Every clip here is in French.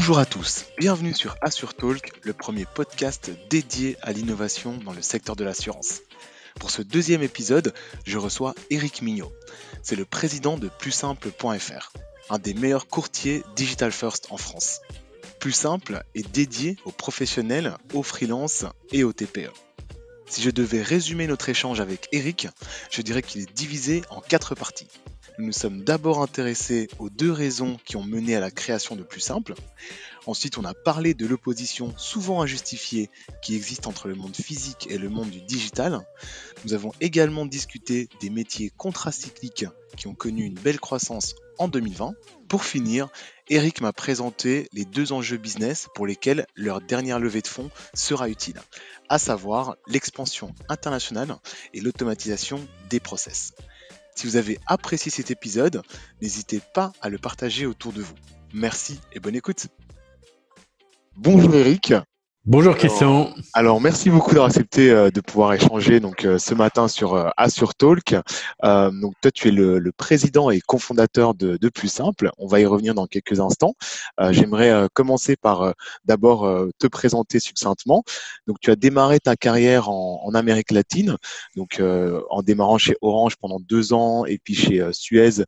Bonjour à tous, bienvenue sur Assure Talk, le premier podcast dédié à l'innovation dans le secteur de l'assurance. Pour ce deuxième épisode, je reçois Eric Mignot. C'est le président de plussimple.fr, un des meilleurs courtiers digital first en France. Plus simple est dédié aux professionnels, aux freelances et aux TPE. Si je devais résumer notre échange avec Eric, je dirais qu'il est divisé en quatre parties. Nous sommes d'abord intéressés aux deux raisons qui ont mené à la création de Plus Simple. Ensuite, on a parlé de l'opposition souvent injustifiée qui existe entre le monde physique et le monde du digital. Nous avons également discuté des métiers contracycliques qui ont connu une belle croissance en 2020. Pour finir, Eric m'a présenté les deux enjeux business pour lesquels leur dernière levée de fonds sera utile, à savoir l'expansion internationale et l'automatisation des process. Si vous avez apprécié cet épisode, n'hésitez pas à le partager autour de vous. Merci et bonne écoute. Bonjour Eric. Bonjour Christian. Alors, merci beaucoup d'avoir accepté euh, de pouvoir échanger donc euh, ce matin sur euh, Assure Talk. donc toi tu es le, président et cofondateur de, de, Plus Simple. On va y revenir dans quelques instants. J'aimerais commencer par d'abord te présenter succinctement. Donc tu as démarré ta carrière en, en Amérique latine, donc en démarrant chez Orange pendant deux ans et puis chez Suez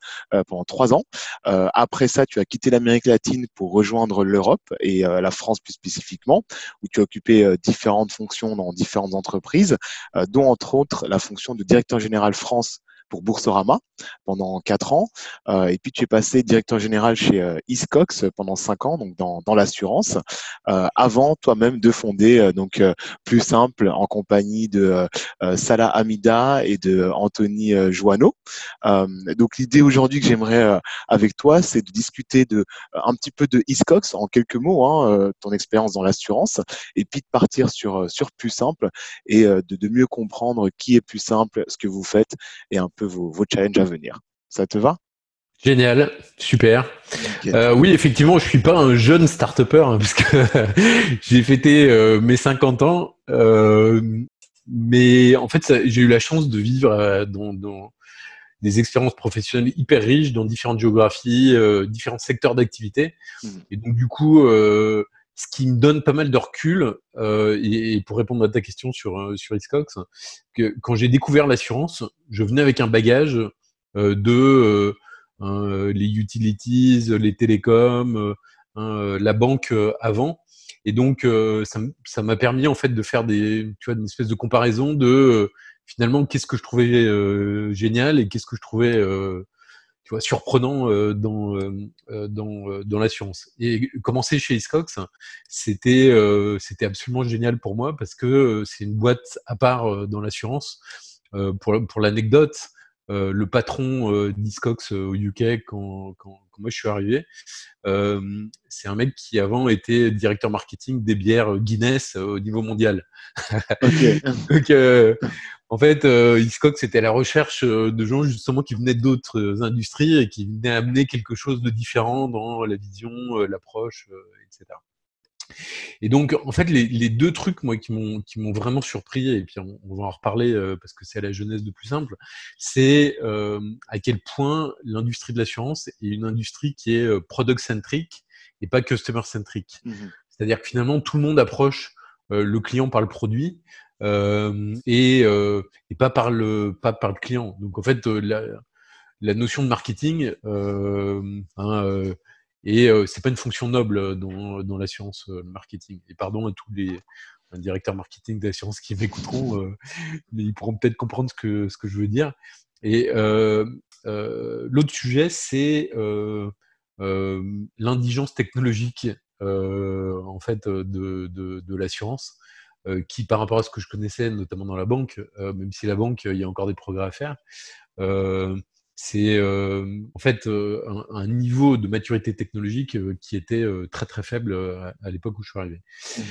pendant trois ans. après ça, tu as quitté l'Amérique latine pour rejoindre l'Europe et la France plus spécifiquement où tu as occupé différentes fonctions dans différentes entreprises, euh, dont entre autres la fonction de directeur général France pour Boursorama pendant quatre ans. Euh, et puis tu es passé directeur général chez euh, Iscox pendant cinq ans, donc dans, dans l'assurance, euh, avant toi-même de fonder donc plus simple en compagnie de Salah Hamida et de Anthony Joanneau. donc l'idée aujourd'hui que j'aimerais avec toi, c'est de discuter de un petit peu de Iscox en quelques mots, hein, ton expérience dans l'assurance, et puis de partir sur sur plus simple et de, mieux comprendre qui est plus simple, ce que vous faites et un peu vos, challenges à venir. Ça te va? Génial, super. Euh, oui, effectivement, je suis pas un jeune start-upper hein, parce que j'ai fêté euh, mes 50 ans, euh, mais en fait, j'ai eu la chance de vivre dans, des expériences professionnelles hyper riches dans différentes géographies, différents secteurs d'activité, mmh. et donc du coup, ce qui me donne pas mal de recul, euh, et, pour répondre à ta question sur, sur Xcox, que quand j'ai découvert l'assurance, je venais avec un bagage euh, de les utilities, les télécoms, la banque avant. Et donc, ça m'a permis en fait de faire des, tu vois, une espèce de comparaison de finalement qu'est-ce que je trouvais génial et qu'est-ce que je trouvais tu vois, surprenant euh, dans, euh, euh, dans, dans l'assurance. Et commencer chez Iscox, c'était c'était absolument génial pour moi parce que c'est une boîte à part dans l'assurance. pour pour l'anecdote, le patron d'Iscox au UK quand, quand, moi je suis arrivé, c'est un mec qui avant était directeur marketing des bières Guinness au niveau mondial. Donc, en fait, euh, c'était la recherche euh, de gens justement qui venaient d'autres euh, industries et qui venaient amener quelque chose de différent dans la vision, euh, l'approche, etc. Et donc, en fait, les, deux trucs, moi, qui m'ont qui m'ont vraiment surpris, et puis on, va en reparler parce que c'est à la jeunesse de plus simple, c'est à quel point l'industrie de l'assurance est une industrie qui est product-centric et pas customer-centric. Mmh C'est-à-dire que finalement, tout le monde approche le client par le produit, euh, et, euh, et, pas par le pas par le client. Donc en fait, euh, la, la notion de marketing hein, et c'est pas une fonction noble dans, dans l'assurance marketing. Et pardon à tous les directeurs marketing d'assurance qui m'écouteront, mais ils pourront peut-être comprendre ce que ce que je veux dire. Et euh, euh, l'autre sujet, c'est euh, l'indigence technologique en fait de, de, de l'assurance. Euh, qui, par rapport à ce que je connaissais, notamment dans la banque, euh, même si la banque, il y a encore des progrès à faire, euh, c'est en fait un, niveau de maturité technologique qui était très très faible à, l'époque où je suis arrivé. Mmh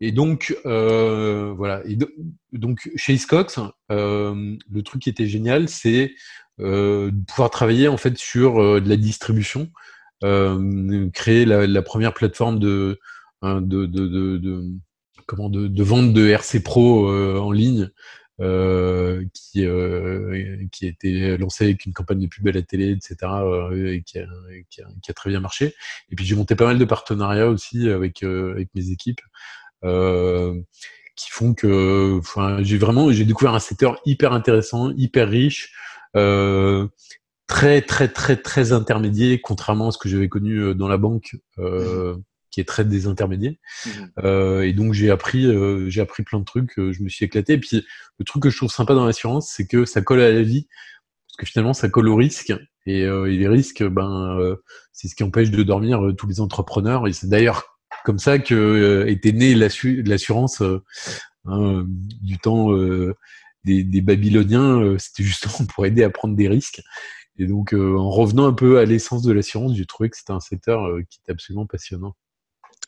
Et donc, voilà. Et donc, chez Iscox, le truc qui était génial, c'est de pouvoir travailler en fait sur de la distribution, créer la, la, première plateforme de, hein, de, de, de, de comment de, de, vente de RC Pro euh, en ligne qui qui a été lancé avec une campagne de pub à la télé, etc. et qui a, qui, a, qui a, très bien marché. Et puis j'ai monté pas mal de partenariats aussi avec avec mes équipes. qui font que enfin, j'ai vraiment j'ai découvert un secteur hyper intéressant, hyper riche, euh, très très très très intermédiaire, contrairement à ce que j'avais connu dans la banque. Euh, qui est très désintermédié. Mmh. Euh, et donc j'ai appris, euh, j'ai appris plein de trucs, euh, je me suis éclaté. Et puis le truc que je trouve sympa dans l'assurance, c'est que ça colle à la vie, parce que finalement ça colle au risque. Et, et les risques, ben, c'est ce qui empêche de dormir tous les entrepreneurs. Et c'est d'ailleurs comme ça que était née l'assurance hein, du temps des, des, Babyloniens. C'était justement pour aider à prendre des risques. Et donc, en revenant un peu à l'essence de l'assurance, j'ai trouvé que c'était un secteur qui était absolument passionnant.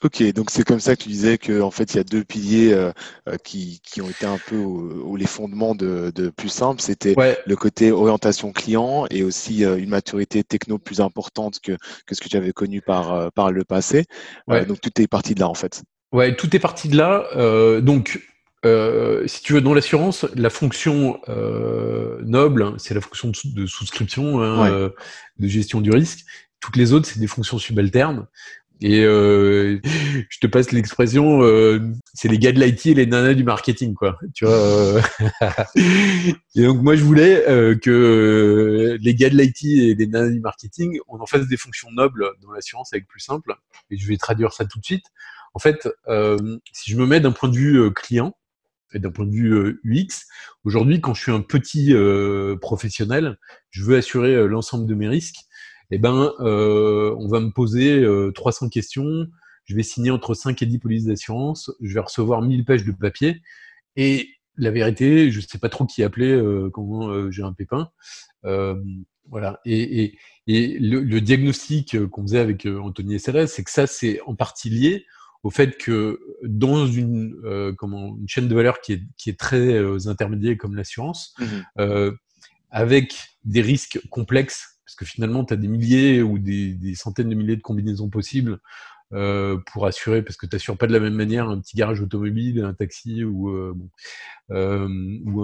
Ok, donc c'est comme ça que tu disais qu'en fait il y a deux piliers euh, euh, qui, qui, ont été un peu au, les fondements de, de plus simple. C'était le côté orientation client et aussi euh, une maturité techno plus importante que, que ce que tu avais connu par, par le passé. donc tout est parti de là en fait. Ouais, tout est parti de là. donc si tu veux, dans l'assurance, la fonction noble, c'est la fonction de, souscription, hein, de gestion du risque. Toutes les autres, c'est des fonctions subalternes. Et euh, je te passe l'expression, euh, c'est les gars de l'IT et les nanas du marketing, quoi. Tu vois. Euh. et donc moi je voulais euh, que les gars de l'IT et les nanas du marketing, on en fasse des fonctions nobles dans l'assurance avec plus simple. Et je vais traduire ça tout de suite. En fait, si je me mets d'un point de vue client et d'un point de vue UX, aujourd'hui quand je suis un petit professionnel, je veux assurer l'ensemble de mes risques eh ben, euh, on va me poser 300 euh, questions, je vais signer entre 5 et 10 polices d'assurance, je vais recevoir 1000 pages de papier, et la vérité, je ne sais pas trop qui appeler euh, quand j'ai un pépin. voilà. Et, le, diagnostic qu'on faisait avec Anthony SRS, c'est que ça, c'est en partie lié au fait que dans une, comment, une chaîne de valeur qui est, qui est très intermédiaire comme l'assurance, mmh avec des risques complexes parce que finalement, tu as des milliers ou des, centaines de milliers de combinaisons possibles euh, pour assurer, parce que tu n'assures pas de la même manière un petit garage automobile, un taxi ou, euh, euh,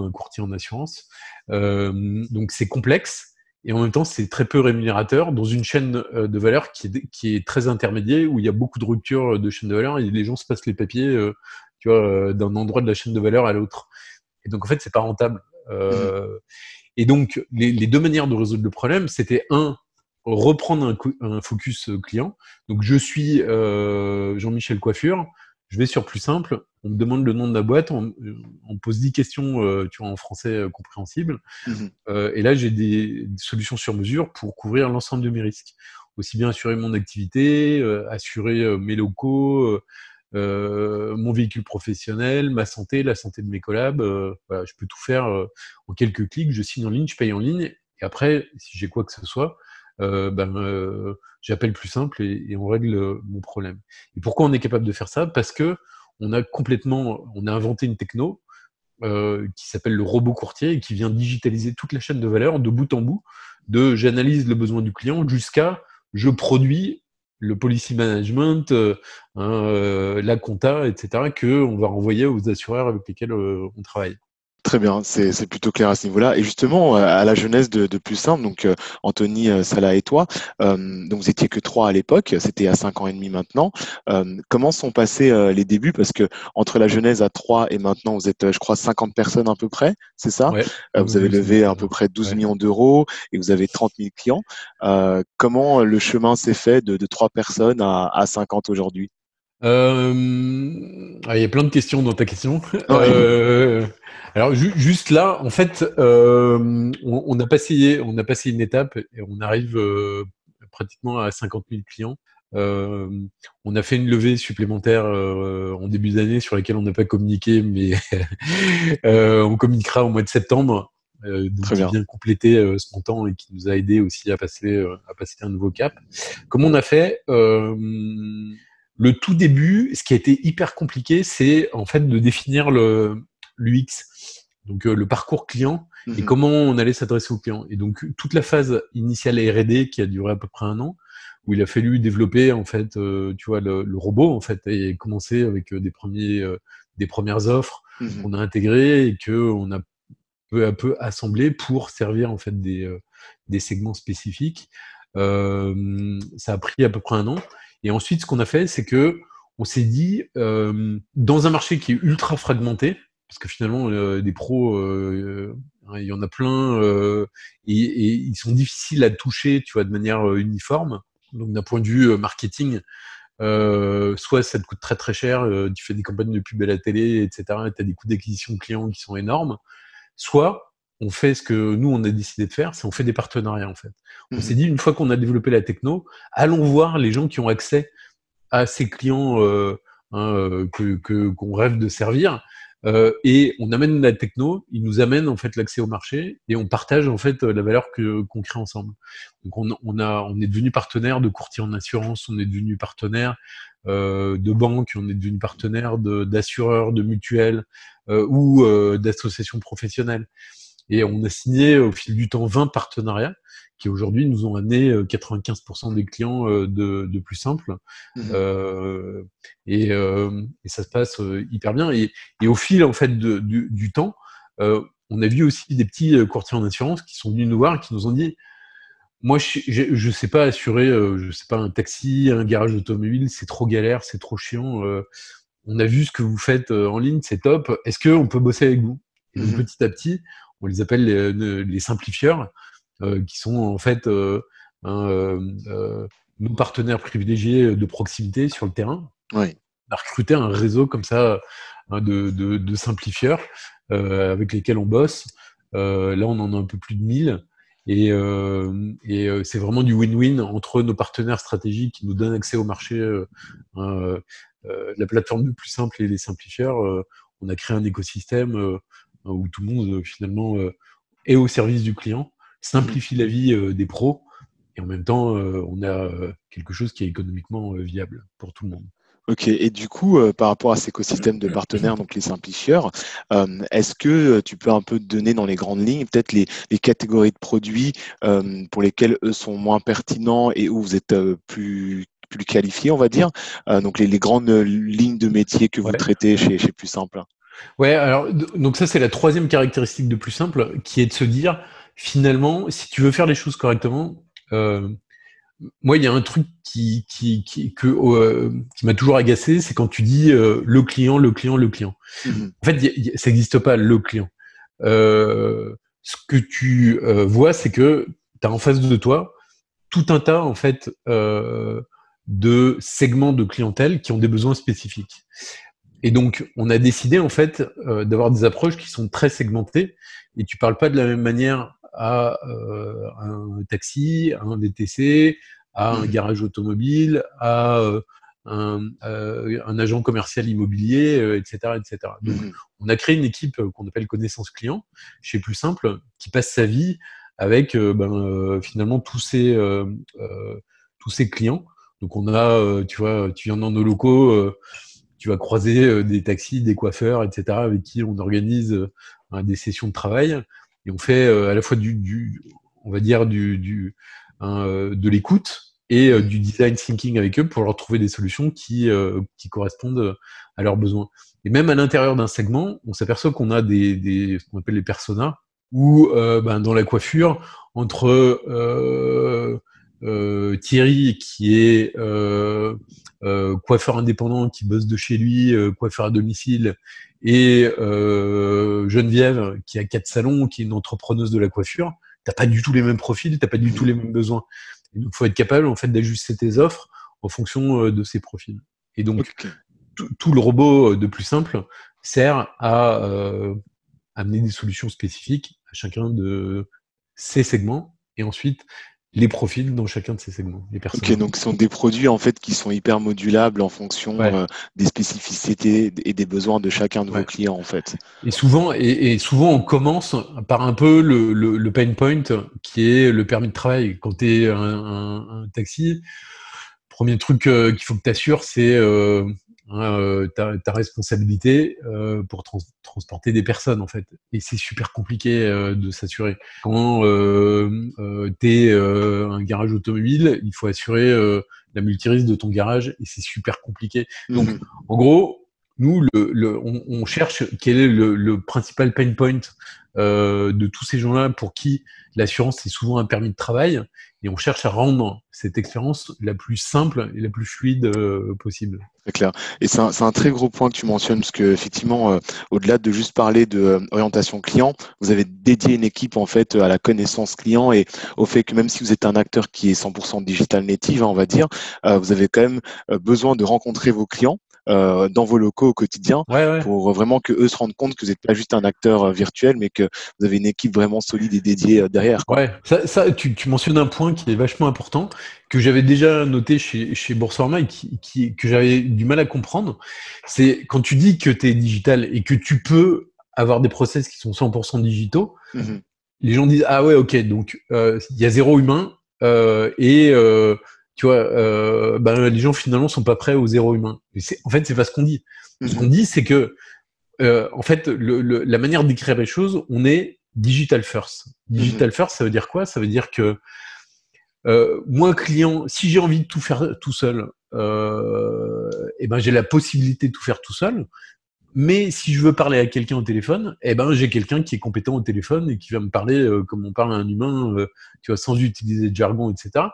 un courtier en assurance. donc c'est complexe. Et en même temps, c'est très peu rémunérateur dans une chaîne de valeur qui est, très intermédiaire, où il y a beaucoup de ruptures de chaîne de valeur et les gens se passent les papiers d'un endroit de la chaîne de valeur à l'autre. Et donc, en fait, c'est pas rentable. Mmh. Et donc, les, deux manières de résoudre le problème, c'était un, reprendre un, focus client. Donc, je suis euh, Jean-Michel Coiffure, je vais sur plus simple, on me demande le nom de la boîte, on, me pose 10 questions euh, tu vois, en français euh, compréhensible. Mmh et là, j'ai des, solutions sur mesure pour couvrir l'ensemble de mes risques. Aussi bien assurer mon activité, assurer mes locaux, euh, mon véhicule professionnel, ma santé, la santé de mes collabs. Euh, je peux tout faire euh, en quelques clics. Je signe en ligne, je paye en ligne. Et après, si j'ai quoi que ce soit, ben, j'appelle plus simple et, on règle mon problème. Et pourquoi on est capable de faire ça? Parce que on a complètement, on a inventé une techno qui s'appelle le robot courtier et qui vient digitaliser toute la chaîne de valeur de bout en bout, de j'analyse le besoin du client jusqu'à je produis le policy management, euh, hein, euh, la compta, etc., que on va renvoyer aux assureurs avec lesquels euh, on travaille. Très bien, c'est plutôt clair à ce niveau-là. Et justement, à la jeunesse de, Plus Simple, donc Anthony, Salah et toi, donc vous étiez que trois à l'époque, c'était à cinq ans et demi maintenant. comment sont passés les débuts? Parce que entre la jeunesse à trois et maintenant, vous êtes, je crois, 50 personnes à peu près, c'est ça? Vous avez levé à peu près 12 millions d'euros et vous avez 30 000 clients. comment le chemin s'est fait de, trois personnes à, à 50 aujourd'hui? Euh, ah, il y a plein de questions dans ta question. Euh, alors juste là, en fait, euh, on, a passé, on a passé une étape et on arrive pratiquement à 50 000 clients. on a fait une levée supplémentaire en début d'année sur laquelle on n'a pas communiqué, mais on communiquera au mois de septembre. Très qui vient compléter ce montant et qui nous a aidé aussi à passer à passer un nouveau cap. Comme on a fait le tout début, ce qui a été hyper compliqué, c'est en fait de définir le l'UX, donc euh, le parcours client et mhm. comment on allait s'adresser au client. Et donc toute la phase initiale R&D qui a duré à peu près un an, où il a fallu développer en fait, euh, tu vois, le, robot en fait et commencer avec euh, des premiers, des premières offres mhm. qu'on a intégrées et que on a peu à peu assemblés pour servir en fait des, des segments spécifiques. ça a pris à peu près un an. Et ensuite, ce qu'on a fait, c'est que on s'est dit, dans un marché qui est ultra fragmenté, parce que finalement, des pros, il y en a plein, et, et, ils sont difficiles à toucher, tu vois, de manière uniforme. Donc d'un point de vue marketing, euh, soit ça te coûte très très cher, euh, tu fais des campagnes de pub à la télé, etc. Et tu as des coûts d'acquisition clients qui sont énormes. Soit on fait ce que nous on a décidé de faire, c'est on fait des partenariats en fait. On mmh s'est dit une fois qu'on a développé la techno, allons voir les gens qui ont accès à ces clients euh, hein, euh que qu'on rêve de servir euh, et on amène la techno, ils nous amènent en fait l'accès au marché et on partage en fait la valeur que qu'on crée ensemble. Donc on, on, a, on est devenu partenaire de courtiers en assurance, on est devenu partenaire euh, de banques, on est devenu partenaire d'assureurs, de, mutuelles euh, ou euh, d'associations professionnelles. Et on a signé au fil du temps 20 partenariats qui aujourd'hui nous ont amené 95% euh, des clients euh, de, de plus simple. Mmh. Euh, et, euh, et, ça se passe hyper bien. Et, et, au fil en fait de, du, du, temps, euh, on a vu aussi des petits courtiers en assurance qui sont venus nous voir, qui nous ont dit moi, je, je sais pas assurer, je sais pas un taxi, un garage automobile, c'est trop galère, c'est trop chiant. on a vu ce que vous faites en ligne, c'est top. Est-ce qu'on peut bosser avec vous? Et mmh. petit à petit, on les appelle les, les simplifieurs. Euh, qui sont en fait euh, euh, nos partenaires privilégiés de proximité sur le terrain. Oui. On a recruté un réseau comme ça de, de, de, simplifieurs avec lesquels on bosse. là, on en a un peu plus de 1000. Et, euh, et euh, c'est vraiment du win-win entre nos partenaires stratégiques qui nous donnent accès au marché, euh, la plateforme le plus simple et les simplifieurs. on a créé un écosystème où tout le monde finalement est au service du client simplifie la vie euh, des pros et en même temps, euh, on a euh, quelque chose qui est économiquement viable pour tout le monde. Ok, et du coup, par rapport à cet écosystème de partenaires, donc les simplifieurs, est-ce que tu peux un peu donner dans les grandes lignes peut-être les, catégories de produits pour lesquels eux sont moins pertinents et où vous êtes plus plus qualifiés, on va dire, donc les, grandes lignes de métier que vous traitez chez, chez Plus Simple? Ouais, alors donc ça c'est la troisième caractéristique de Plus Simple, qui est de se dire finalement, si tu veux faire les choses correctement, euh, moi, il y a un truc qui, qui, qui, que, euh, qui m'a toujours agacé, c'est quand tu dis euh, le client, le client, le client. Mhm. En fait, ça n'existe pas le client. Ce que tu vois, c'est que tu as en face de toi tout un tas en fait de segments de clientèle qui ont des besoins spécifiques. Et donc, on a décidé en fait d'avoir des approches qui sont très segmentées. Et tu parles pas de la même manière à euh, un taxi, à un VTC, à un mmh. garage automobile, à euh, un, euh, un, agent commercial immobilier, etc., etc. Donc, mmh. on a créé une équipe qu'on appelle connaissance client, chez Plus Simple, qui passe sa vie avec ben, finalement tous ces tous ces clients. Donc, on a, tu vois, tu viens dans nos locaux tu vas croiser des taxis, des coiffeurs, etc., avec qui on organise des sessions de travail. Et on fait euh, à la fois du, du, on va dire du, du euh, de l'écoute et euh, du design thinking avec eux pour leur trouver des solutions qui, qui correspondent à leurs besoins. Et même à l'intérieur d'un segment, on s'aperçoit qu'on a des, des, ce qu'on appelle les personas, ou ben, dans la coiffure, entre euh, euh, Thierry qui est euh, coiffeur indépendant qui bosse de chez lui, coiffeur à domicile, et euh, Geneviève qui a quatre salons, qui est une entrepreneuse de la coiffure, t'as pas du tout les mêmes profils, t'as pas du tout les mêmes besoins. Et donc, faut être capable en fait d'ajuster tes offres en fonction euh, de ces profils. Et donc, tout, le robot euh, de plus simple sert à euh, amener des solutions spécifiques à chacun de ces segments et ensuite les profils dans chacun de ces segments. Les personnes. Ok, donc ce sont des produits en fait qui sont hyper modulables en fonction euh, des spécificités et des besoins de chacun de vos clients en fait. Et souvent, et, souvent on commence par un peu le, le, pain point qui est le permis de travail. Quand tu es un, un, taxi, premier truc euh, qu'il faut que tu assures, c'est euh, Hein, euh, ta, responsabilité euh, pour transporter des personnes en fait. Et c'est super compliqué euh, de s'assurer. Quand euh, tu es un garage automobile, il faut assurer la multirisque de ton garage et c'est super compliqué. Donc, mmh en gros, nous, le, on, cherche quel est le, principal pain point euh, de tous ces gens-là pour qui l'assurance est souvent un permis de travail, et on cherche à rendre cette expérience la plus simple et la plus fluide euh, possible. C'est clair. Et c'est un, très gros point que tu mentionnes, parce que effectivement, euh, au-delà de juste parler de orientation client, vous avez dédié une équipe en fait à la connaissance client et au fait que même si vous êtes un acteur qui est 100% digital native, hein, on va dire, vous avez quand même besoin de rencontrer vos clients euh, dans vos locaux au quotidien pour vraiment que eux se rendent compte que vous n'êtes pas juste un acteur euh, virtuel, mais que vous avez une équipe vraiment solide et dédiée euh, derrière. Ouais, ça, ça tu, tu, mentionnes un point qui est vachement important que j'avais déjà noté chez, chez Boursorama et qui, qui, que j'avais du mal à comprendre. C'est quand tu dis que tu es digital et que tu peux avoir des process qui sont 100% digitaux, mmh les gens disent ah ouais ok donc il y a zéro humain euh, et tu vois, euh, ben, les gens finalement sont pas prêts au zéro humain. en fait, c'est pas ce qu'on dit. Ce qu'on mhm. dit, c'est que, euh, en fait, le, la manière d'écrire les choses, on est digital first. Digital mhm. first, ça veut dire quoi? Ça veut dire que euh, moi, client, si j'ai envie de tout faire tout seul, euh, eh ben j'ai la possibilité de tout faire tout seul. Mais si je veux parler à quelqu'un au téléphone, eh ben j'ai quelqu'un qui est compétent au téléphone et qui va me parler euh, comme on parle à un humain, tu vois, sans utiliser de jargon, etc.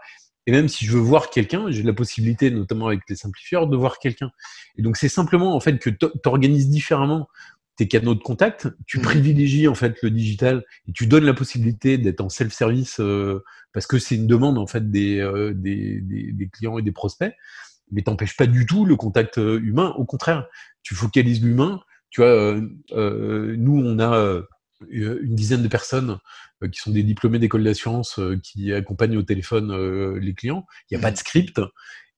Et même si je veux voir quelqu'un, j'ai la possibilité, notamment avec les simplifieurs, de voir quelqu'un. Et donc c'est simplement en fait que tu organises différemment tes canaux de contact, tu mmh. privilégies en fait le digital et tu donnes la possibilité d'être en self-service euh, parce que c'est une demande en fait des, euh, des, des, des, clients et des prospects, mais t'empêches pas du tout le contact euh, humain. Au contraire, tu focalises l'humain. Tu vois, nous on a une dizaine de personnes euh, qui sont des diplômés d'école d'assurance euh, qui accompagnent au téléphone euh, les clients. Il n'y a pas de script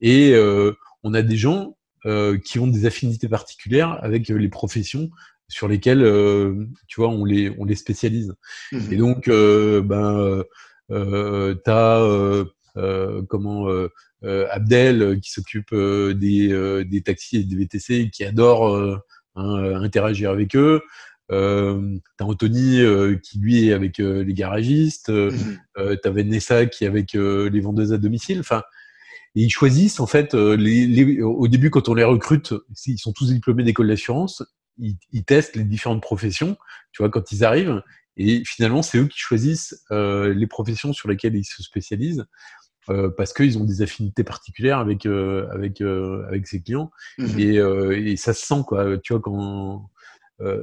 et on a des gens qui ont des affinités particulières avec les professions sur lesquelles tu vois on les on les spécialise. Mmh et donc ben tu as comment Abdel qui s'occupe des, des taxis et des VTC qui adore hein, interagir avec eux. Euh, t'as Anthony euh, qui lui est avec euh, les garagistes, euh, mhm. euh, t'as Vanessa qui est avec les vendeuses à domicile. Enfin, et ils choisissent en fait les, les, au début quand on les recrute, ils sont tous diplômés d'école d'assurance, ils, ils, testent les différentes professions, tu vois, quand ils arrivent. Et finalement, c'est eux qui choisissent les professions sur lesquelles ils se spécialisent. Euh, parce qu'ils ont des affinités particulières avec avec avec ses clients mhm. et, et, ça se sent quoi tu vois quand euh,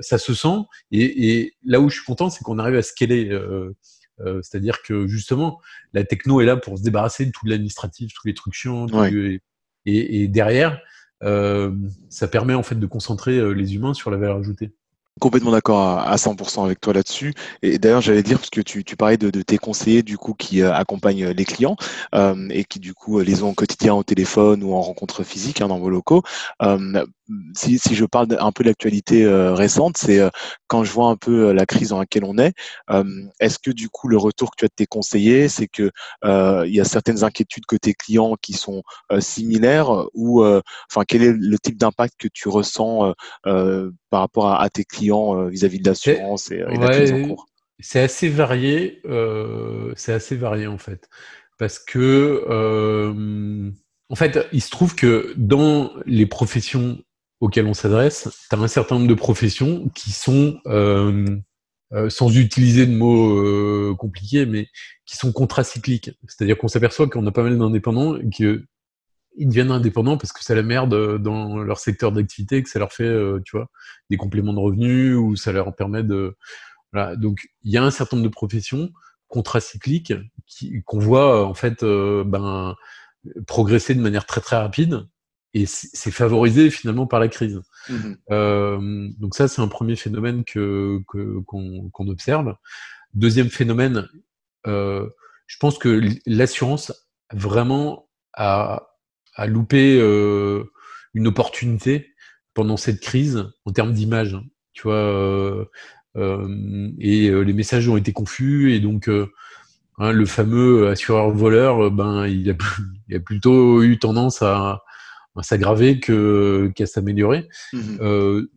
ça se sent. Et, là où je suis content, c'est qu'on arrive à scaler. Euh, euh, c'est-à-dire que justement, la techno est là pour se débarrasser de tout l'administratif, tous les trucs chiants. et, derrière, ça permet en fait de concentrer les humains sur la valeur ajoutée. Complètement d'accord à, 100% avec toi là-dessus. Et d'ailleurs, j'allais dire, parce que tu, parlais de, tes conseillers, du coup, qui euh, accompagnent les clients euh, et qui, du coup, les ont au quotidien au téléphone ou en rencontre physique hein, dans vos locaux. Euh, si, je parle un peu de l'actualité euh, récente, c'est euh, quand je vois un peu la crise dans laquelle on est, est-ce que, du coup, le retour que tu as de tes conseillers, c'est que il y a certaines inquiétudes côté clients qui sont similaires ou, enfin, quel est le type d'impact que tu ressens par rapport à tes clients euh, vis-à-vis de l'assurance et, et la en cours C'est assez varié, euh, c'est assez varié en fait, parce que euh, en fait, il se trouve que dans les professions auxquelles on s'adresse, tu as un certain nombre de professions qui sont sans utiliser de mots compliqués, mais qui sont contracycliques. C'est-à-dire qu'on s'aperçoit qu'on a pas mal d'indépendants que ils deviennent indépendants parce que c'est la merde euh, dans leur secteur d'activité, que ça leur fait, euh, tu vois, des compléments de revenus ou ça leur permet de. Voilà. Donc, il y a un certain nombre de professions contracycliques qu'on voit euh, en fait ben, progresser de manière très très rapide et c'est favorisé finalement par la crise. Mmh euh, donc ça, c'est un premier phénomène que qu'on observe. Deuxième phénomène, euh, je pense que l'assurance vraiment a a loupé euh, une opportunité pendant cette crise en termes d'image. Tu vois, euh, euh, et les messages ont été confus et donc hein, le fameux assureur voleur, ben il a, il a plutôt eu tendance à, à s'aggraver que qu'à s'améliorer mmh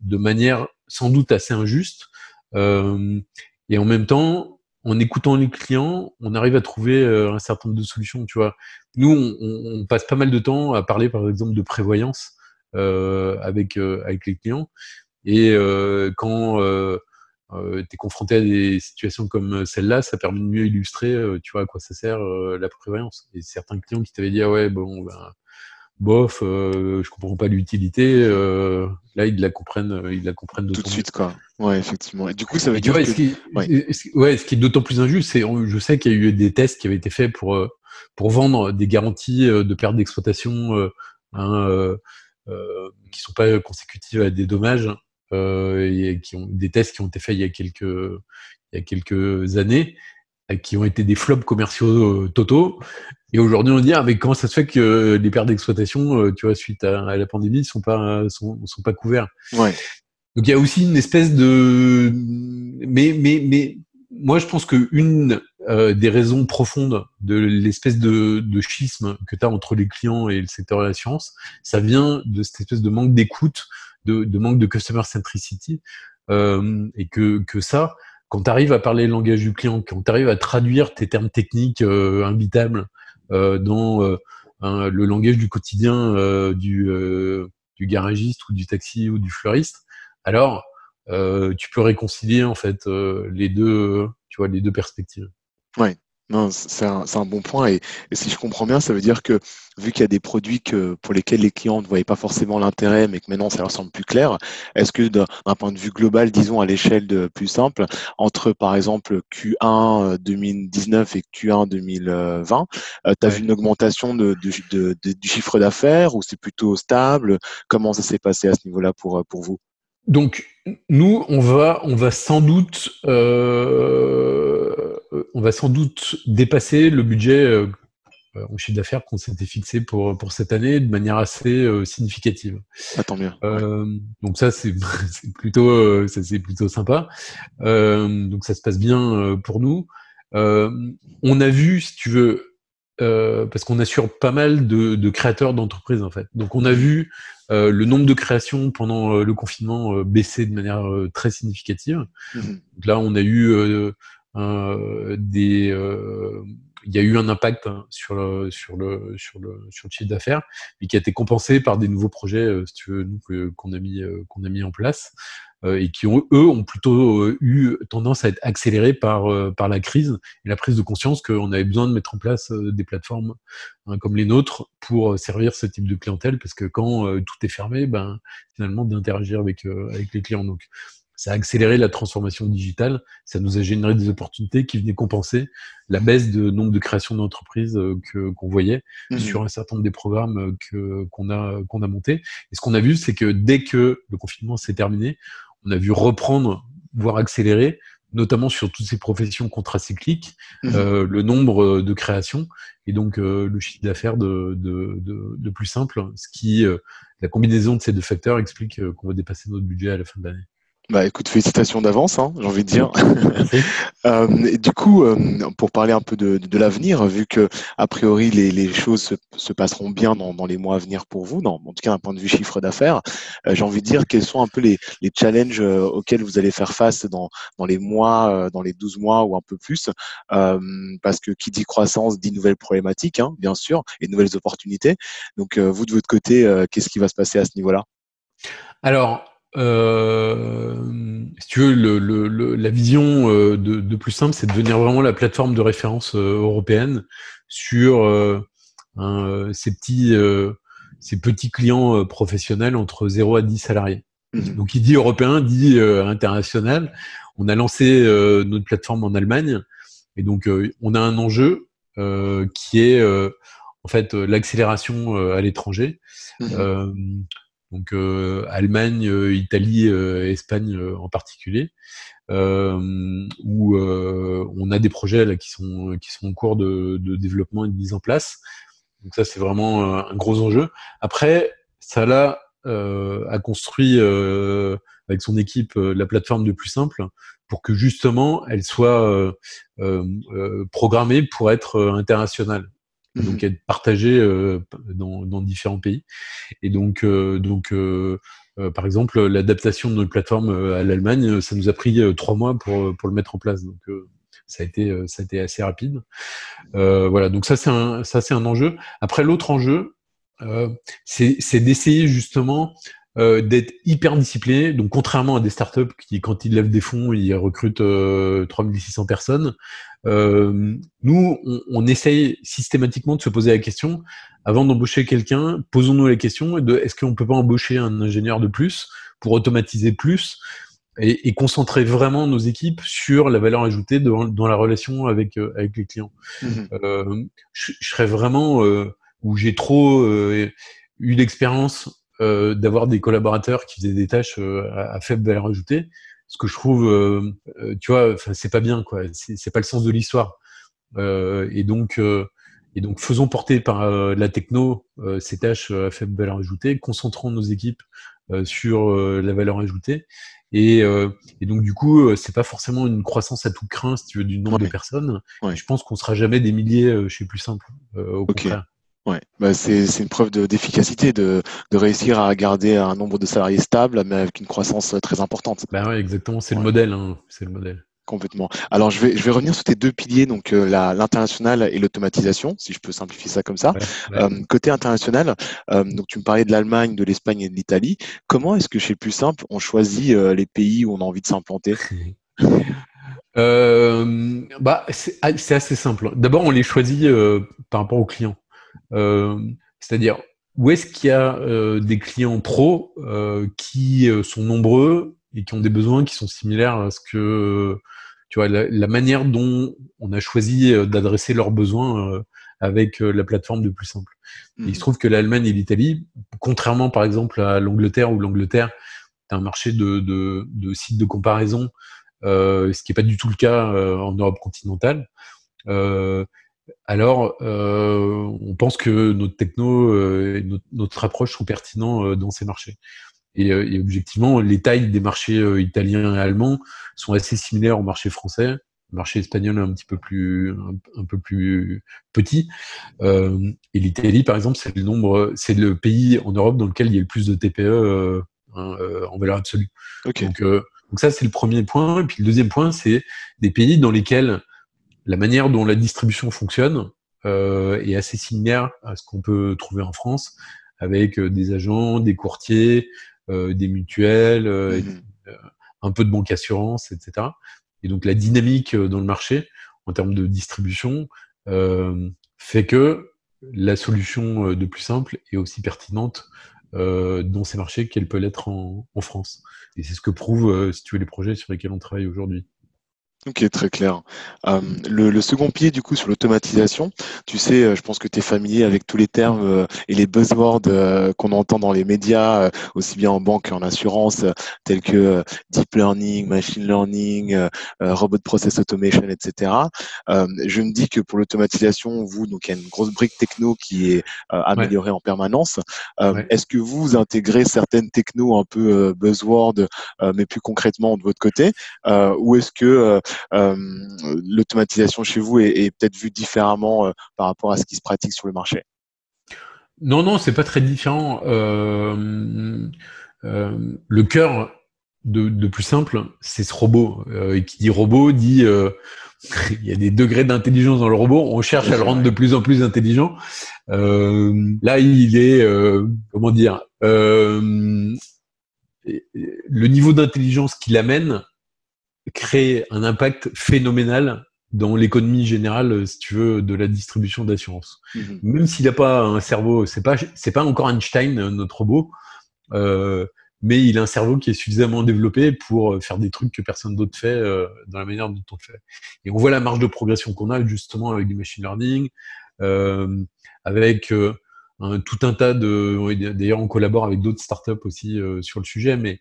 de manière sans doute assez injuste. et en même temps, en écoutant les clients, on arrive à trouver euh, un certain nombre de solutions. Nous, on, passe pas mal de temps à parler, par exemple, de prévoyance avec avec les clients. Et quand tu es confronté à des situations comme celle-là, ça permet de mieux illustrer, tu vois, à quoi ça sert la prévoyance. Et certains clients qui t'avaient dit ah ouais bon ben bof, euh, je comprends pas l'utilité. Euh, là, ils la comprennent, ils la comprennent tout de suite, quoi. Ouais, effectivement. Et du coup, ça veut dire que... ce, qui, ouais. ce qui est d'autant plus injuste, c'est, je sais qu'il y a eu des tests qui avaient été faits pour euh, pour vendre des garanties euh, de perte d'exploitation hein, qui sont pas consécutives à des dommages, et qui ont des tests qui ont été faits il y a quelques il y a quelques années qui ont été des flops commerciaux euh, totaux. Et aujourd'hui, on dit, ah, mais comment ça se fait que les pertes d'exploitation, euh, tu vois, suite à, la pandémie, sont pas, sont, sont pas couverts. Ouais. Donc il y a aussi une espèce de, mais, mais, mais, moi, je pense que une euh, des raisons profondes de l'espèce de, de schisme que tu as entre les clients et le secteur de l'assurance, ça vient de cette espèce de manque d'écoute, de, de manque de customer centricity, euh, et que, que ça, quand tu arrives à parler le langage du client, quand tu arrives à traduire tes termes techniques euh, invitables euh, dans euh, le langage du quotidien euh, du, du garagiste ou du taxi ou du fleuriste, alors tu peux réconcilier en fait les deux, tu vois, les deux perspectives. Non, c'est un, un, bon point. Et, et, si je comprends bien, ça veut dire que vu qu'il y a des produits que, pour lesquels les clients ne voyaient pas forcément l'intérêt, mais que maintenant ça leur semble plus clair, est-ce que d'un point de vue global, disons à l'échelle de plus simple, entre par exemple Q1 2019 et Q1 2020, tu as vu une augmentation de, de, de, du chiffre d'affaires ou c'est plutôt stable? Comment ça s'est passé à ce niveau-là pour, pour vous? Donc, nous, on va, on va sans doute, euh, on va sans doute dépasser le budget euh, en chiffre d'affaires qu'on s'était fixé pour pour cette année de manière assez euh, significative. Ah, tant mieux. Euh, donc ça, c'est plutôt, euh, ça c'est plutôt sympa. Euh, donc ça se passe bien pour nous. on a vu, si tu veux, parce qu'on assure pas mal de, de créateurs d'entreprises en fait. Donc on a vu euh, le nombre de créations pendant euh, le confinement euh, baisser de manière très significative. Mmh Donc là, on a eu des il y a eu un impact hein, sur le, sur le, sur le, sur le chiffre d'affaires, mais qui a été compensé par des nouveaux projets, si tu veux, qu'on a mis, qu'on a mis en place. Euh, et qui ont, eux ont plutôt euh, eu tendance à être accélérés par, euh, par la crise et la prise de conscience qu'on avait besoin de mettre en place des plateformes hein, comme les nôtres pour servir ce type de clientèle, parce que quand tout est fermé, ben, finalement, d'interagir avec, avec les clients. Donc, ça a accéléré la transformation digitale, ça nous a généré des opportunités qui venaient compenser la baisse de nombre de créations d'entreprises que qu'on voyait mmh sur un certain nombre des programmes que qu'on a qu'on a montés. Et ce qu'on a vu, c'est que dès que le confinement s'est terminé, on a vu reprendre, voire accélérer, notamment sur toutes ces professions contracycliques, mmh euh, le nombre de créations et donc euh, le chiffre d'affaires de, de, plus simple, ce qui, euh, la combinaison de ces deux facteurs explique qu'on va dépasser notre budget à la fin de l'année. Bah écoute, félicitations d'avance, hein, j'ai envie de dire. euh, et du coup, euh, pour parler un peu de, de, l'avenir, vu que a priori les, les choses se, se, passeront bien dans, dans, les mois à venir pour vous, dans, en tout cas d'un point de vue chiffre d'affaires, euh, j'ai envie de dire quels sont un peu les, les challenges euh, auxquels vous allez faire face dans, dans les mois, dans les 12 mois ou un peu plus, parce que qui dit croissance dit nouvelles problématiques, hein, bien sûr, et nouvelles opportunités. Donc vous de votre côté, qu'est-ce qui va se passer à ce niveau-là? Alors, euh, si tu veux, le, le, la vision euh, de, de, plus simple, c'est de devenir vraiment la plateforme de référence euh, européenne sur euh, ces petits ces petits clients professionnels entre 0 à 10 salariés. Mmh. Donc, il dit européen, dit international. On a lancé notre plateforme en Allemagne, et donc on a un enjeu qui est en fait l'accélération à l'étranger. Mmh. Donc euh, Allemagne, euh, Italie, euh, Espagne en particulier, où on a des projets là qui sont qui sont en cours de, de développement et de mise en place. Donc ça c'est vraiment un gros enjeu. Après, là a construit avec son équipe la plateforme de plus simple pour que justement elle soit programmée pour être internationale donc être partagé euh, dans, dans, différents pays. Et donc, euh, donc euh, par exemple, l'adaptation de notre plateforme à l'Allemagne, ça nous a pris trois mois pour, pour le mettre en place. Donc, ça a été, ça a été assez rapide. voilà. Donc ça, c'est un, ça, c'est un enjeu. Après, l'autre enjeu, c'est d'essayer justement euh, d'être hyper discipliné. Donc, contrairement à des startups qui, quand ils lèvent des fonds, ils recrutent euh, 3600 personnes, euh, nous, on, on, essaye systématiquement de se poser la question, avant d'embaucher quelqu'un, posons-nous la question de est-ce qu'on peut pas embaucher un ingénieur de plus pour automatiser plus et, et, concentrer vraiment nos équipes sur la valeur ajoutée dans, dans la relation avec, euh, avec les clients. Mmh euh, je, je, serais vraiment euh, où j'ai trop eu l'expérience euh, d'avoir des collaborateurs qui faisaient des tâches euh, à, faible valeur ajoutée. Ce que je trouve, euh, tu vois, c'est pas bien, quoi. C'est pas le sens de l'histoire. et donc, et donc, faisons porter par la techno ces tâches à faible valeur ajoutée, concentrons nos équipes sur la valeur ajoutée. Et, et, donc du coup, c'est pas forcément une croissance à tout craint, si tu veux, du nombre de personnes. Je pense qu'on sera jamais des milliers chez Plus Simple, au contraire. Ouais, bah c'est une preuve d'efficacité de, de, réussir à garder un nombre de salariés stable, mais avec une croissance très importante. Bah ouais, exactement, c'est le modèle. Hein. C'est le modèle. Complètement. Alors, je vais, je vais revenir sur tes deux piliers, donc euh, l'international et l'automatisation, si je peux simplifier ça comme ça. Euh, côté international, euh, donc tu me parlais de l'Allemagne, de l'Espagne et de l'Italie. Comment est-ce que chez Plus Simple, on choisit euh, les pays où on a envie de s'implanter? Bah, C'est assez simple. D'abord, on les choisit par rapport aux clients. Euh, c'est-à-dire, où est-ce qu'il y a euh, des clients pros euh, qui sont nombreux et qui ont des besoins qui sont similaires à ce que tu vois la, manière dont on a choisi d'adresser leurs besoins avec la plateforme de plus simple. il se mmh. trouve que l'Allemagne et l'Italie, contrairement par exemple à l'Angleterre où l'Angleterre est un marché de, de, de, sites de comparaison, ce qui n'est pas du tout le cas en Europe continentale. Euh, alors euh, on pense que notre techno euh, et notre, approche sont pertinents euh, dans ces marchés. Et, objectivement, les tailles des marchés italiens et allemands sont assez similaires au marché français. Le marché espagnol est un petit peu plus un, peu plus petit. et l'Italie, par exemple, c'est le nombre, c'est le pays en Europe dans lequel il y a le plus de TPE en valeur absolue. Donc, donc ça, c'est le premier point. Et puis le deuxième point, c'est des pays dans lesquels la manière dont la distribution fonctionne euh, est assez similaire à ce qu'on peut trouver en France, avec euh, des agents, des courtiers, euh, des mutuelles, mmh un peu de banque assurance, etc. Et donc la dynamique dans le marché en termes de distribution fait que la solution de plus simple est aussi pertinente dans ces marchés qu'elle peut l'être en, en, France. Et c'est ce que prouvent, si tu veux, les projets sur lesquels on travaille aujourd'hui. Ok, très clair. Euh, le, le, second pied, du coup, sur l'automatisation, tu sais, euh, je pense que tu es familier avec tous les termes euh, et les buzzwords qu'on entend dans les médias, aussi bien en banque qu'en assurance, tels que deep learning, machine learning, robot process automation, etc. je me dis que pour l'automatisation, vous, donc il y a une grosse brique techno qui est améliorée en permanence. Est-ce que vous intégrez certaines technos un peu buzzwords, mais plus concrètement de votre côté, ou est-ce que l'automatisation chez vous est, peut-être vue différemment euh, par rapport à ce qui se pratique sur le marché? Non, non, c'est pas très différent. Euh, le cœur de, plus simple, c'est ce robot. et qui dit robot dit il y a des degrés d'intelligence dans le robot. On cherche à le rendre de plus en plus intelligent. là, il est comment dire le niveau d'intelligence qu'il amène créer un impact phénoménal dans l'économie générale, si tu veux, de la distribution d'assurance. Mhm. Même s'il n'a pas un cerveau, c'est pas c'est pas encore Einstein notre robot, euh, mais il a un cerveau qui est suffisamment développé pour faire des trucs que personne d'autre fait euh, dans la manière dont on le fait. Et on voit la marge de progression qu'on a justement avec du machine learning, euh, avec euh, un, tout un tas de. D'ailleurs, on collabore avec d'autres startups aussi euh, sur le sujet, mais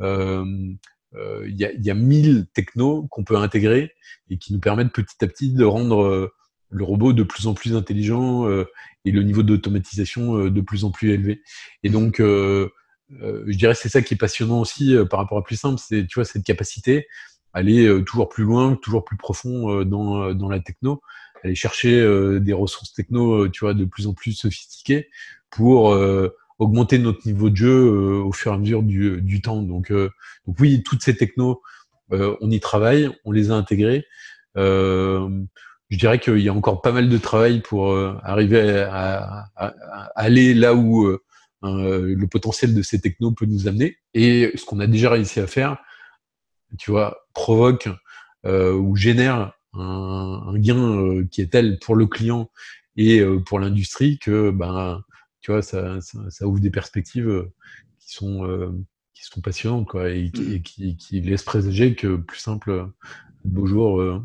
euh, il y, a, y a mille technos qu'on peut intégrer et qui nous permettent petit à petit de rendre euh, le robot de plus en plus intelligent euh, et le niveau d'automatisation de plus en plus élevé. Et donc, je dirais c'est ça qui est passionnant aussi par rapport à plus simple, c'est tu vois cette capacité à aller toujours plus loin, toujours plus profond dans, dans la techno, aller chercher des ressources techno, tu vois, de plus en plus sophistiquées pour augmenter notre niveau de jeu euh, au fur et à mesure du, du temps. Donc, euh, donc oui, toutes ces technos, euh, on y travaille, on les a intégrés. je dirais qu'il y a encore pas mal de travail pour arriver à, aller là où le potentiel de ces technos peut nous amener. Et ce qu'on a déjà réussi à faire, tu vois, provoque ou génère un, gain qui est tel pour le client et pour l'industrie que ben tu vois ça, ça, ouvre des perspectives qui sont qui sont passionnantes quoi et, mmh. qui, qui, laissent présager que plus simple de beaux jours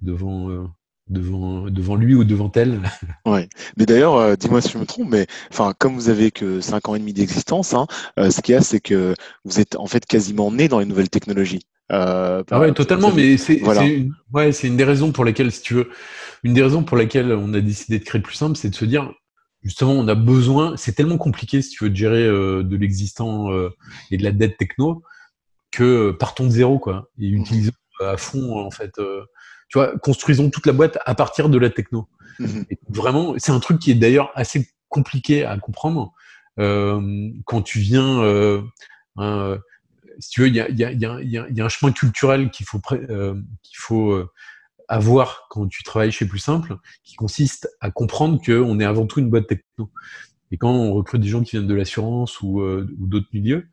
devant devant devant lui ou devant elle. Ouais. Mais d'ailleurs, dis-moi si je me trompe, mais enfin, comme vous avez que 5 ans et demi d'existence, hein, ce qu'il y a, c'est que vous êtes en fait quasiment né dans les nouvelles technologies. Euh, ah ouais, totalement. Mais c'est ouais, c'est une des raisons pour lesquelles, si tu veux, une des raisons pour lesquelles on a décidé de créer plus simple, c'est de se dire justement, on a besoin. C'est tellement compliqué, si tu veux, de gérer euh, de l'existant euh, et de la dette techno que partons de zéro, quoi, et mmh utilisons à fond en fait. tu vois, construisons toute la boîte à partir de la techno. Mmh vraiment, c'est un truc qui est d'ailleurs assez compliqué à comprendre quand tu viens. Hein, si tu veux, il y a, y, a, y, a, y a, un chemin culturel qu'il faut, euh, qu'il faut euh, avoir quand tu travailles chez Plus Simple, qui consiste à comprendre qu'on est avant tout une boîte techno. Et quand on recrute des gens qui viennent de l'assurance ou, euh, ou d'autres milieux,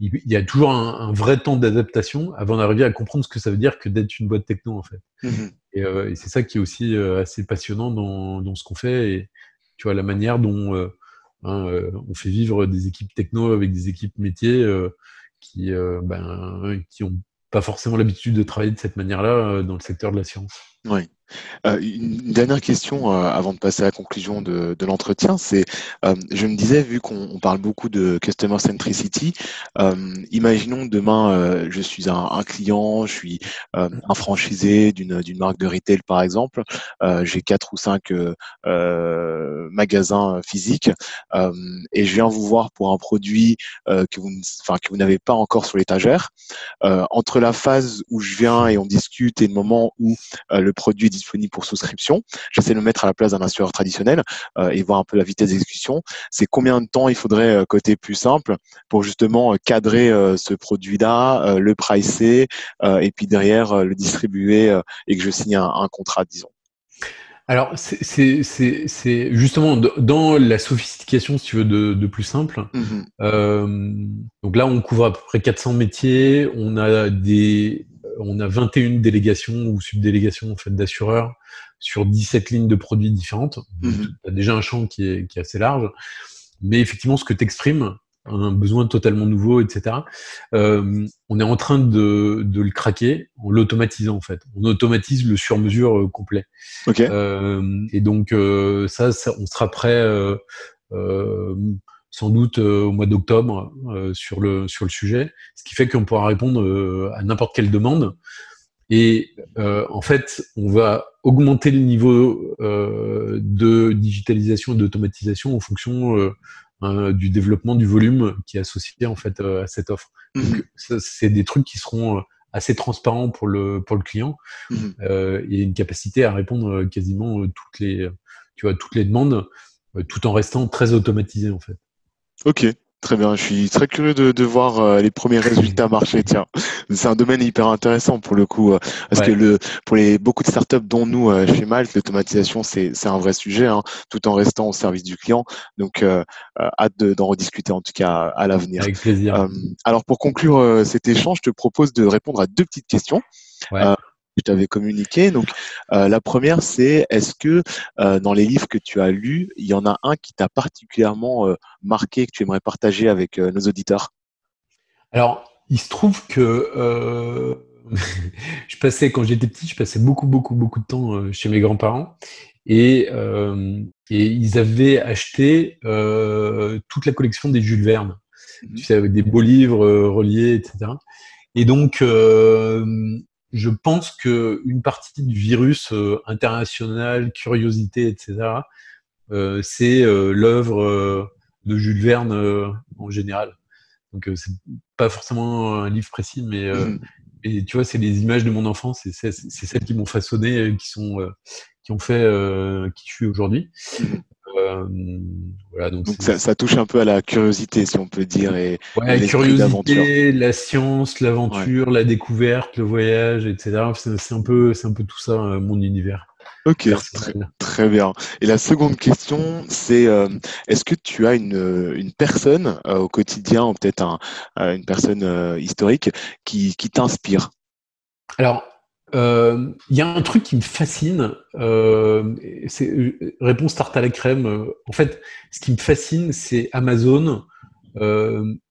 il y a toujours un, un vrai temps d'adaptation avant d'arriver à comprendre ce que ça veut dire que d'être une boîte techno en fait. Mmh et, euh, et c'est ça qui est aussi assez passionnant dans, dans ce qu'on fait et tu vois la manière dont hein, on fait vivre des équipes techno avec des équipes métiers qui euh, ben, qui ont pas forcément l'habitude de travailler de cette manière-là euh, dans le secteur de la science. Oui. Euh, une dernière question euh, avant de passer à la conclusion de, l'entretien, c'est, euh, je me disais, vu qu'on parle beaucoup de customer centricity, imaginons demain, je suis un, client, je suis un franchisé d'une marque de retail par exemple, j'ai quatre ou cinq magasins physiques et je viens vous voir pour un produit que vous, n'avez pas encore sur l'étagère. entre la phase où je viens et on discute et le moment où le produit disponible pour souscription. J'essaie de me mettre à la place d'un assureur traditionnel euh, et voir un peu la vitesse d'exécution. C'est combien de temps il faudrait euh, côté plus simple pour justement euh, cadrer ce produit-là, le pricer et puis derrière le distribuer et que je signe un, contrat, disons. Alors, c'est justement dans la sophistication, si tu veux, de, plus simple. Mmh donc là, on couvre à peu près 400 métiers. On a des, on a 21 délégations ou subdélégations en fait d'assureurs sur 17 lignes de produits différentes. Mhm. Tu as déjà un champ qui est, assez large. Mais effectivement, ce que tu exprimes, un besoin totalement nouveau, etc. Euh, on est en train de, le craquer en l'automatisant en fait. On automatise le sur-mesure euh, complet. Euh, et donc ça, on sera prêt sans doute au mois d'octobre sur le sur le sujet, ce qui fait qu'on pourra répondre à n'importe quelle demande. Et euh, en fait, on va augmenter le niveau euh, de digitalisation et d'automatisation en fonction euh, du développement du volume qui est associé en fait à cette offre. Mhm. c'est des trucs qui seront assez transparents pour le pour le client mmh. et une capacité à répondre quasiment toutes les tu vois toutes les demandes tout en restant très automatisé en fait. Ok, Très bien, je suis très curieux de, de voir euh, les premiers résultats marcher. Tiens, c'est un domaine hyper intéressant pour le coup, euh, parce que le, pour les beaucoup de startups, dont nous euh, chez Malte, l'automatisation c'est un vrai sujet, hein, tout en restant au service du client. Donc, hâte d'en rediscuter en tout cas à, l'avenir. Avec plaisir. alors pour conclure cet échange, je te propose de répondre à deux petites questions. Ouais je t'avais communiqué. Donc, euh, la première, c'est est-ce que euh, dans les livres que tu as lus, il y en a un qui t'a particulièrement euh, marqué, que tu aimerais partager avec nos auditeurs? Alors, il se trouve que je passais, quand j'étais petit, je passais beaucoup, beaucoup, beaucoup de temps chez mes grands-parents. Et, et, ils avaient acheté toute la collection des Jules Verne. Mmh tu sais, avec des beaux livres reliés, etc. Et donc, je pense que une partie du virus euh, international, curiosité, etc., euh, c'est euh, l'œuvre de Jules Verne en général. Donc c'est pas forcément un livre précis, mais mmh. et tu vois, c'est les images de mon enfance, c'est celles qui m'ont façonné, qui sont qui ont fait qui je suis aujourd'hui. Euh, voilà, donc, ça, touche un peu à la curiosité, si on peut dire. Et, la curiosité, la science, l'aventure, la découverte, le voyage, etc. C'est un peu, c'est un peu tout ça, euh, mon univers. Ok, très, bien. Et la seconde question, c'est est-ce que tu as une, une personne au quotidien, ou peut-être un, une personne historique, qui, qui t'inspire? Alors, il y a un truc qui me fascine, c'est réponse tarte à la crème. En fait, ce qui me fascine, c'est Amazon,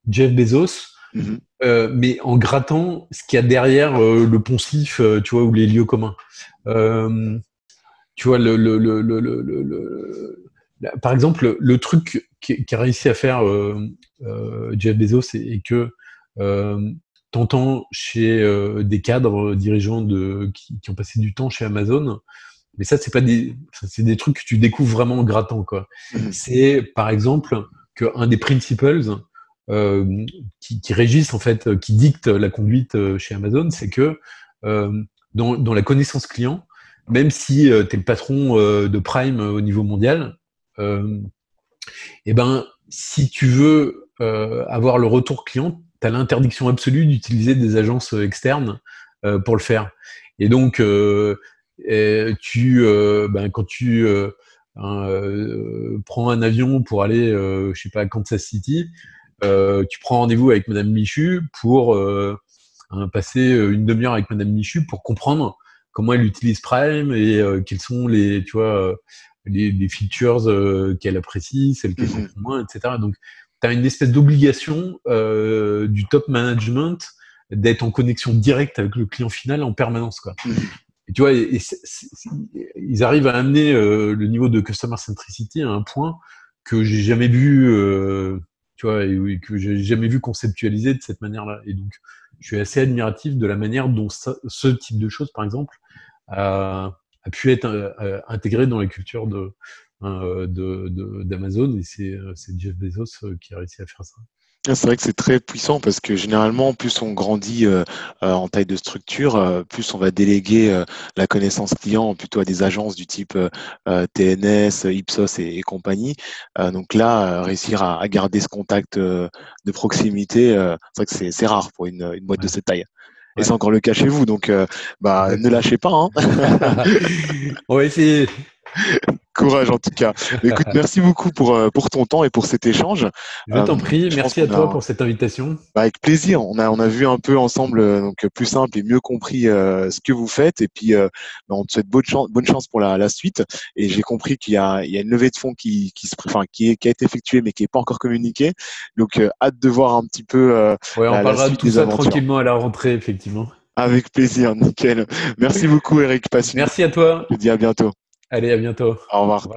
Jeff Bezos, Mhm. Euh, mais en grattant ce qu'il y a derrière euh, le poncif, euh, tu vois, ou les lieux communs. tu vois, le, le, le, le par exemple, le truc qui, qui, a réussi à faire Jeff Bezos et, que t'entends chez des cadres dirigeants de, qui, qui, ont passé du temps chez Amazon, mais ça, c'est pas des, c'est des trucs que tu découvres vraiment en grattant, quoi. Mhm. C'est, par exemple, qu'un des principles, euh, qui, qui, régissent en fait, euh, qui dictent la conduite euh, chez Amazon, c'est que dans, dans, la connaissance client, même si tu es le patron de Prime au niveau mondial, euh, et eh ben, si tu veux euh, avoir le retour client, tu as l'interdiction absolue d'utiliser des agences externes euh, pour le faire. Et donc, tu, ben, quand tu prends un avion pour aller, je sais pas, à Kansas City, euh, tu prends rendez-vous avec Madame Michu pour euh, hein, passer euh, une demi-heure avec Madame Michu pour comprendre comment elle utilise Prime et quels sont les, tu vois, les, les features qu'elle apprécie, celles qu'elle mmh moins, etc. Donc, tu as une espèce d'obligation du top management d'être en connexion directe avec le client final en permanence. Quoi. Mmh et tu vois, ils arrivent à amener le niveau de customer centricity à un point que j'ai jamais vu tu vois, et, que j'ai jamais vu conceptualiser de cette manière-là. Et donc, je suis assez admiratif de la manière dont ce type de choses, par exemple, a, pu être euh, intégré dans la culture de, euh, d'Amazon. et c'est Jeff Bezos euh, qui a réussi à faire ça. Ah, c'est vrai que c'est très puissant parce que généralement, plus on grandit euh, euh, en taille de structure, euh, plus on va déléguer la connaissance client plutôt à des agences du type TNS, Ipsos et, compagnie. donc là, réussir à, garder ce contact de proximité, c'est vrai que c'est rare pour une, boîte de cette taille. Et c'est encore le cas chez vous, donc bah, ne lâchez pas. Hein. on va essayer. Courage en tout cas. Écoute, merci beaucoup pour, euh, pour ton temps et pour cet échange. Je t'en euh, prie, merci à toi pour cette invitation. Bah, avec plaisir. On a, on a vu un peu ensemble euh, donc plus simple et mieux compris ce que vous faites. Et puis, bah, on te souhaite bonne chance, bonne chance pour la, la suite. Et j'ai compris qu'il y a, il y a une levée de fonds qui, qui, se, enfin, qui, est, qui a été effectuée mais qui n'est pas encore communiquée. Donc, hâte de voir un petit peu. ouais, on parlera de tout ça tranquillement à la rentrée, effectivement. Avec plaisir, nickel. Merci beaucoup, Eric. Passe Merci à toi. Je te dis à bientôt. Allez, à bientôt. Au revoir.